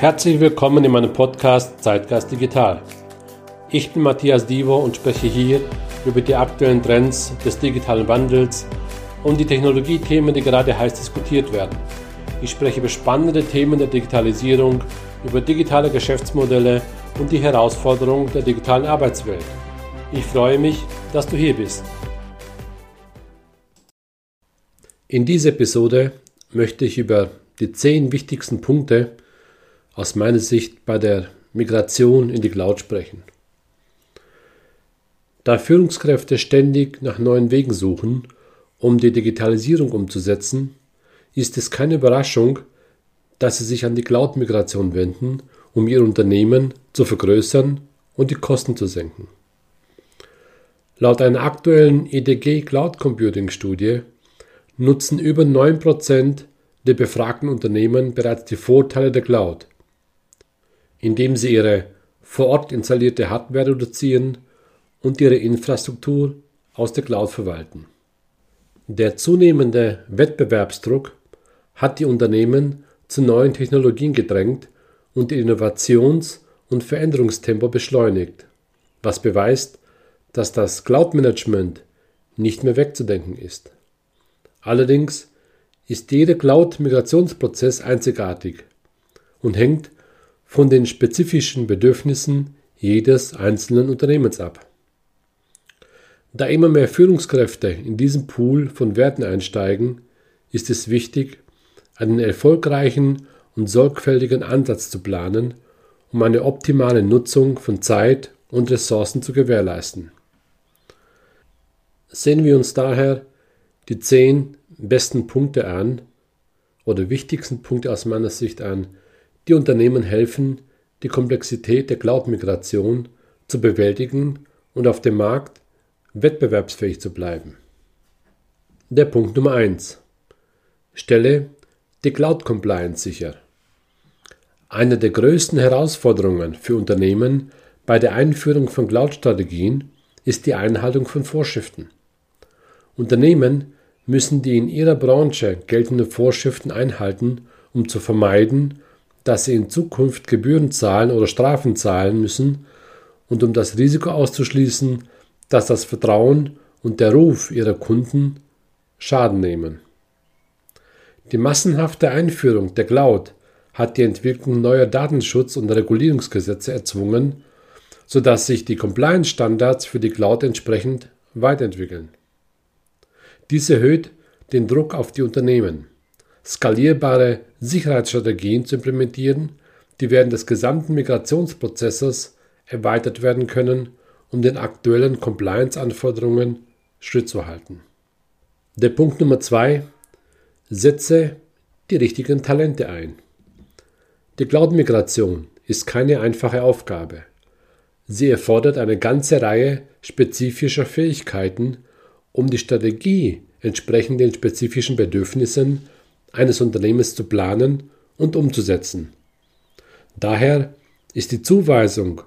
Herzlich willkommen in meinem Podcast Zeitgeist Digital. Ich bin Matthias Divo und spreche hier über die aktuellen Trends des digitalen Wandels und die Technologiethemen, die gerade heiß diskutiert werden. Ich spreche über spannende Themen der Digitalisierung, über digitale Geschäftsmodelle und die Herausforderungen der digitalen Arbeitswelt. Ich freue mich, dass du hier bist. In dieser Episode möchte ich über die zehn wichtigsten Punkte aus meiner Sicht bei der Migration in die Cloud sprechen. Da Führungskräfte ständig nach neuen Wegen suchen, um die Digitalisierung umzusetzen, ist es keine Überraschung, dass sie sich an die Cloud-Migration wenden, um ihr Unternehmen zu vergrößern und die Kosten zu senken. Laut einer aktuellen EDG Cloud Computing Studie nutzen über 9% der befragten Unternehmen bereits die Vorteile der Cloud, indem sie ihre vor Ort installierte Hardware reduzieren und ihre Infrastruktur aus der Cloud verwalten. Der zunehmende Wettbewerbsdruck hat die Unternehmen zu neuen Technologien gedrängt und ihr Innovations- und Veränderungstempo beschleunigt, was beweist, dass das Cloud-Management nicht mehr wegzudenken ist. Allerdings ist jeder Cloud-Migrationsprozess einzigartig und hängt von den spezifischen Bedürfnissen jedes einzelnen Unternehmens ab. Da immer mehr Führungskräfte in diesen Pool von Werten einsteigen, ist es wichtig, einen erfolgreichen und sorgfältigen Ansatz zu planen, um eine optimale Nutzung von Zeit und Ressourcen zu gewährleisten. Sehen wir uns daher die zehn besten Punkte an oder wichtigsten Punkte aus meiner Sicht an, die Unternehmen helfen, die Komplexität der Cloud-Migration zu bewältigen und auf dem Markt wettbewerbsfähig zu bleiben. Der Punkt Nummer 1. Stelle die Cloud Compliance sicher. Eine der größten Herausforderungen für Unternehmen bei der Einführung von Cloud-Strategien ist die Einhaltung von Vorschriften. Unternehmen müssen die in ihrer Branche geltenden Vorschriften einhalten, um zu vermeiden, dass sie in Zukunft Gebühren zahlen oder Strafen zahlen müssen und um das Risiko auszuschließen, dass das Vertrauen und der Ruf ihrer Kunden Schaden nehmen. Die massenhafte Einführung der Cloud hat die Entwicklung neuer Datenschutz- und Regulierungsgesetze erzwungen, sodass sich die Compliance-Standards für die Cloud entsprechend weiterentwickeln. Dies erhöht den Druck auf die Unternehmen, skalierbare Sicherheitsstrategien zu implementieren, die während des gesamten Migrationsprozesses erweitert werden können, um den aktuellen Compliance-Anforderungen Schritt zu halten. Der Punkt Nummer zwei: Setze die richtigen Talente ein. Die Cloud-Migration ist keine einfache Aufgabe. Sie erfordert eine ganze Reihe spezifischer Fähigkeiten um die Strategie entsprechend den spezifischen Bedürfnissen eines Unternehmens zu planen und umzusetzen. Daher ist die Zuweisung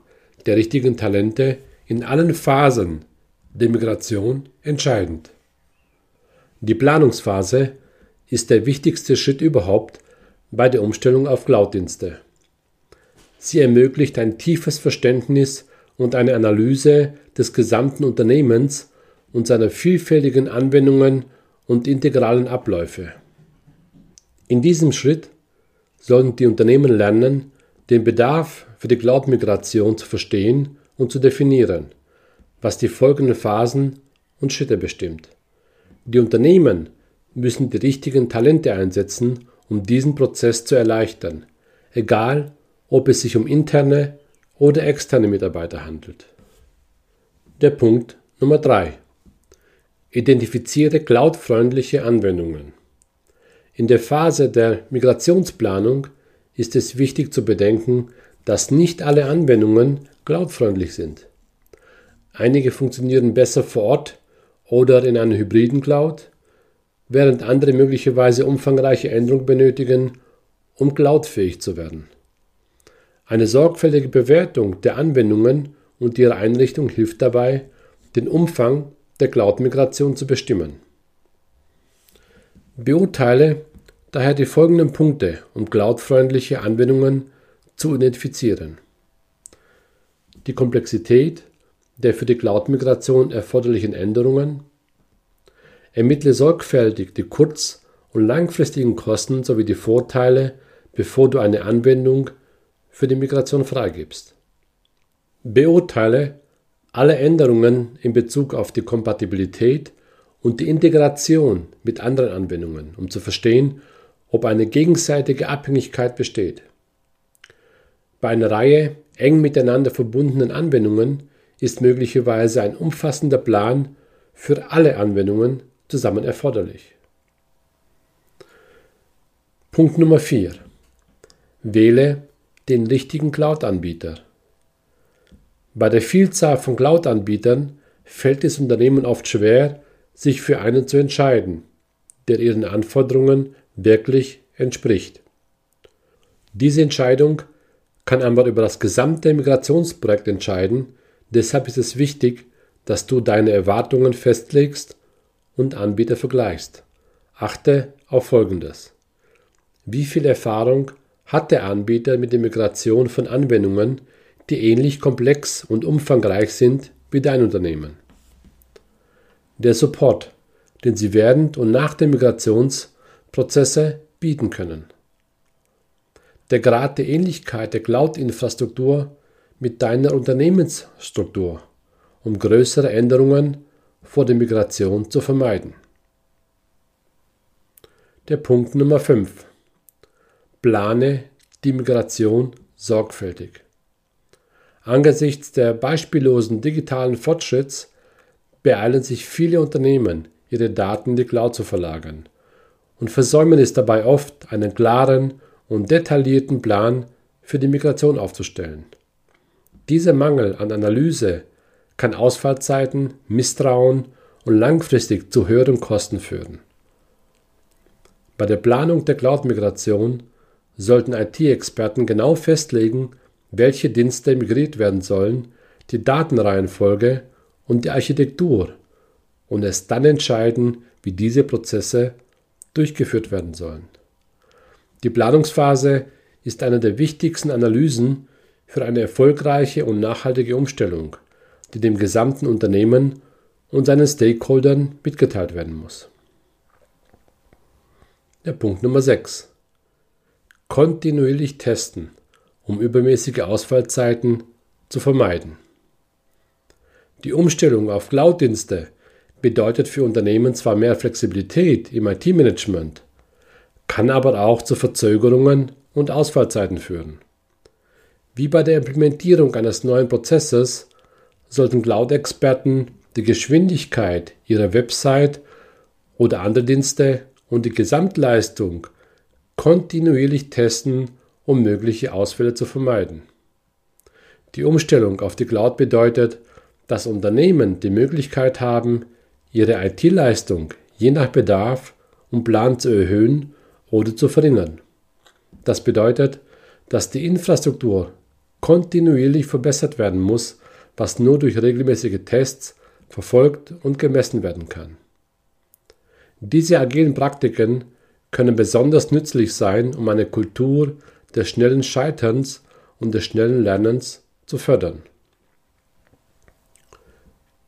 der richtigen Talente in allen Phasen der Migration entscheidend. Die Planungsphase ist der wichtigste Schritt überhaupt bei der Umstellung auf Cloud-Dienste. Sie ermöglicht ein tiefes Verständnis und eine Analyse des gesamten Unternehmens und seiner vielfältigen Anwendungen und integralen Abläufe. In diesem Schritt sollen die Unternehmen lernen, den Bedarf für die Cloud-Migration zu verstehen und zu definieren, was die folgenden Phasen und Schritte bestimmt. Die Unternehmen müssen die richtigen Talente einsetzen, um diesen Prozess zu erleichtern, egal ob es sich um interne oder externe Mitarbeiter handelt. Der Punkt Nummer 3. Identifiziere cloud-freundliche Anwendungen. In der Phase der Migrationsplanung ist es wichtig zu bedenken, dass nicht alle Anwendungen cloud-freundlich sind. Einige funktionieren besser vor Ort oder in einer hybriden Cloud, während andere möglicherweise umfangreiche Änderungen benötigen, um cloudfähig zu werden. Eine sorgfältige Bewertung der Anwendungen und ihrer Einrichtung hilft dabei, den Umfang der Cloud-Migration zu bestimmen. Beurteile daher die folgenden Punkte, um cloudfreundliche Anwendungen zu identifizieren. Die Komplexität der für die Cloud-Migration erforderlichen Änderungen, ermittle sorgfältig die kurz- und langfristigen Kosten sowie die Vorteile, bevor du eine Anwendung für die Migration freigibst. Beurteile alle Änderungen in Bezug auf die Kompatibilität und die Integration mit anderen Anwendungen, um zu verstehen, ob eine gegenseitige Abhängigkeit besteht. Bei einer Reihe eng miteinander verbundenen Anwendungen ist möglicherweise ein umfassender Plan für alle Anwendungen zusammen erforderlich. Punkt Nummer 4. Wähle den richtigen Cloud-Anbieter. Bei der Vielzahl von Cloud-Anbietern fällt es Unternehmen oft schwer, sich für einen zu entscheiden, der ihren Anforderungen wirklich entspricht. Diese Entscheidung kann aber über das gesamte Migrationsprojekt entscheiden, deshalb ist es wichtig, dass du deine Erwartungen festlegst und Anbieter vergleichst. Achte auf Folgendes. Wie viel Erfahrung hat der Anbieter mit der Migration von Anwendungen, die ähnlich komplex und umfangreich sind wie dein Unternehmen? Der Support, den sie während und nach der Migrationsprozesse bieten können. Der Grad der Ähnlichkeit der Cloud-Infrastruktur mit deiner Unternehmensstruktur, um größere Änderungen vor der Migration zu vermeiden. Der Punkt Nummer 5. Plane die Migration sorgfältig. Angesichts der beispiellosen digitalen Fortschritts beeilen sich viele Unternehmen, ihre Daten in die Cloud zu verlagern und versäumen es dabei oft, einen klaren und detaillierten Plan für die Migration aufzustellen. Dieser Mangel an Analyse kann Ausfallzeiten, Misstrauen und langfristig zu höheren Kosten führen. Bei der Planung der Cloud-Migration sollten IT-Experten genau festlegen, welche Dienste migriert werden sollen, die Datenreihenfolge und die Architektur und es dann entscheiden, wie diese Prozesse durchgeführt werden sollen. Die Planungsphase ist eine der wichtigsten Analysen für eine erfolgreiche und nachhaltige Umstellung, die dem gesamten Unternehmen und seinen Stakeholdern mitgeteilt werden muss. Der Punkt Nummer 6. Kontinuierlich testen, um übermäßige Ausfallzeiten zu vermeiden. Die Umstellung auf Cloud-Dienste bedeutet für Unternehmen zwar mehr Flexibilität im IT-Management, kann aber auch zu Verzögerungen und Ausfallzeiten führen. Wie bei der Implementierung eines neuen Prozesses sollten Cloud-Experten die Geschwindigkeit ihrer Website oder andere Dienste und die Gesamtleistung kontinuierlich testen, um mögliche Ausfälle zu vermeiden. Die Umstellung auf die Cloud bedeutet, dass Unternehmen die Möglichkeit haben, ihre IT-Leistung je nach Bedarf und Plan zu erhöhen oder zu verringern. Das bedeutet, dass die Infrastruktur kontinuierlich verbessert werden muss, was nur durch regelmäßige Tests verfolgt und gemessen werden kann. Diese agilen Praktiken können besonders nützlich sein, um eine Kultur des schnellen Scheiterns und des schnellen Lernens zu fördern.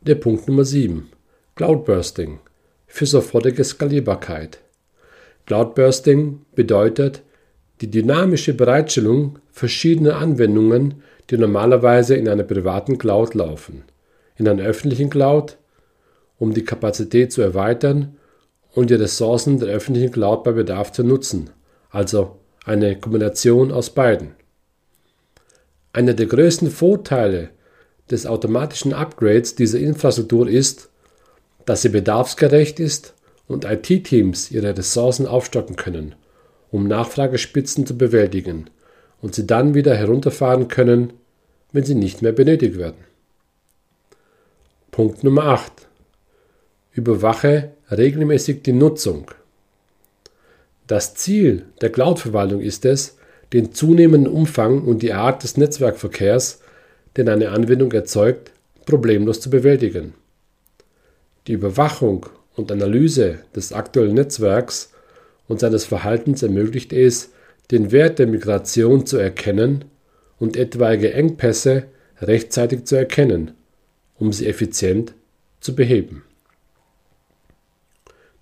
Der Punkt Nummer 7. Cloudbursting für sofortige Skalierbarkeit. Cloudbursting bedeutet die dynamische Bereitstellung verschiedener Anwendungen, die normalerweise in einer privaten Cloud laufen, in einer öffentlichen Cloud, um die Kapazität zu erweitern und die Ressourcen der öffentlichen Cloud bei Bedarf zu nutzen, also eine Kombination aus beiden. Einer der größten Vorteile des automatischen Upgrades dieser Infrastruktur ist, dass sie bedarfsgerecht ist und IT-Teams ihre Ressourcen aufstocken können, um Nachfragespitzen zu bewältigen und sie dann wieder herunterfahren können, wenn sie nicht mehr benötigt werden. Punkt Nummer 8. Überwache regelmäßig die Nutzung. Das Ziel der Cloud-Verwaltung ist es, den zunehmenden Umfang und die Art des Netzwerkverkehrs, den eine Anwendung erzeugt, problemlos zu bewältigen. Die Überwachung und Analyse des aktuellen Netzwerks und seines Verhaltens ermöglicht es, den Wert der Migration zu erkennen und etwaige Engpässe rechtzeitig zu erkennen, um sie effizient zu beheben.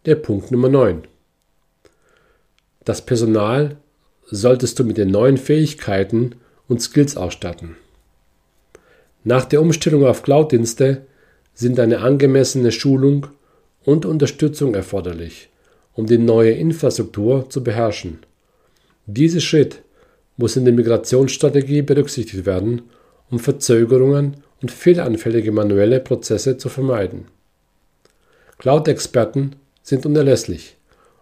Der Punkt Nummer 9. Das Personal solltest du mit den neuen Fähigkeiten und Skills ausstatten. Nach der Umstellung auf Cloud-Dienste sind eine angemessene Schulung und Unterstützung erforderlich, um die neue Infrastruktur zu beherrschen. Dieser Schritt muss in der Migrationsstrategie berücksichtigt werden, um Verzögerungen und fehleranfällige manuelle Prozesse zu vermeiden. Cloud-Experten sind unerlässlich,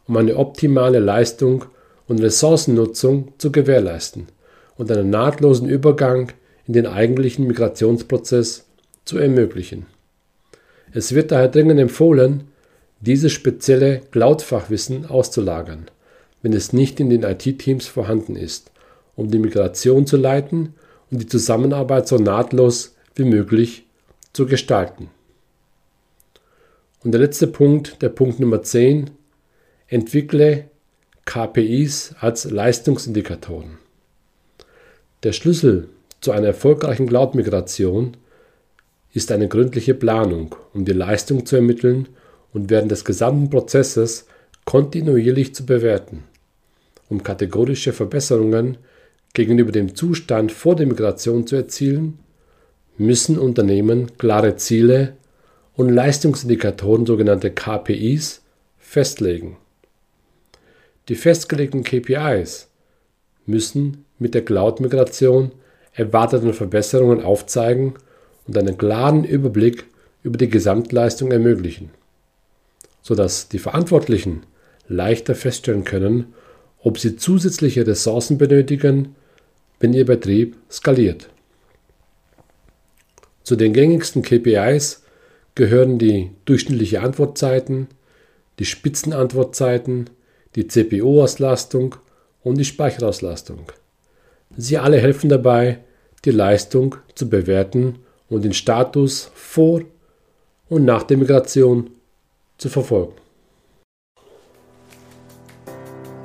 um eine optimale Leistung und Ressourcennutzung zu gewährleisten und einen nahtlosen Übergang in den eigentlichen Migrationsprozess zu ermöglichen. Es wird daher dringend empfohlen, dieses spezielle Cloud-Fachwissen auszulagern, wenn es nicht in den IT-Teams vorhanden ist, um die Migration zu leiten und die Zusammenarbeit so nahtlos wie möglich zu gestalten. Und der letzte Punkt, der Punkt Nummer 10, entwickle KPIs als Leistungsindikatoren. Der Schlüssel zu einer erfolgreichen Cloud-Migration ist eine gründliche Planung, um die Leistung zu ermitteln und während des gesamten Prozesses kontinuierlich zu bewerten, um kategorische Verbesserungen gegenüber dem Zustand vor der Migration zu erzielen, müssen Unternehmen klare Ziele und Leistungsindikatoren, sogenannte KPIs, festlegen. Die festgelegten KPIs müssen mit der Cloud-Migration erwarteten Verbesserungen aufzeigen und einen klaren Überblick über die Gesamtleistung ermöglichen, sodass die Verantwortlichen leichter feststellen können, ob sie zusätzliche Ressourcen benötigen, wenn ihr Betrieb skaliert. Zu den gängigsten KPIs gehören die durchschnittliche Antwortzeiten, die Spitzenantwortzeiten, die CPU-Auslastung und die Speicherauslastung. Sie alle helfen dabei, die Leistung zu bewerten und den Status vor und nach der Migration zu verfolgen.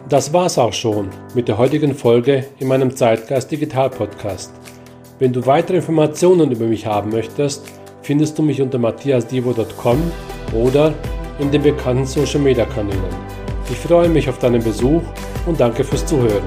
Das war's auch schon mit der heutigen Folge in meinem Zeitgeist Digital Podcast. Wenn du weitere Informationen über mich haben möchtest, findest du mich unter matthiasdivo.com oder in den bekannten Social Media Kanälen. Ich freue mich auf deinen Besuch und danke fürs Zuhören.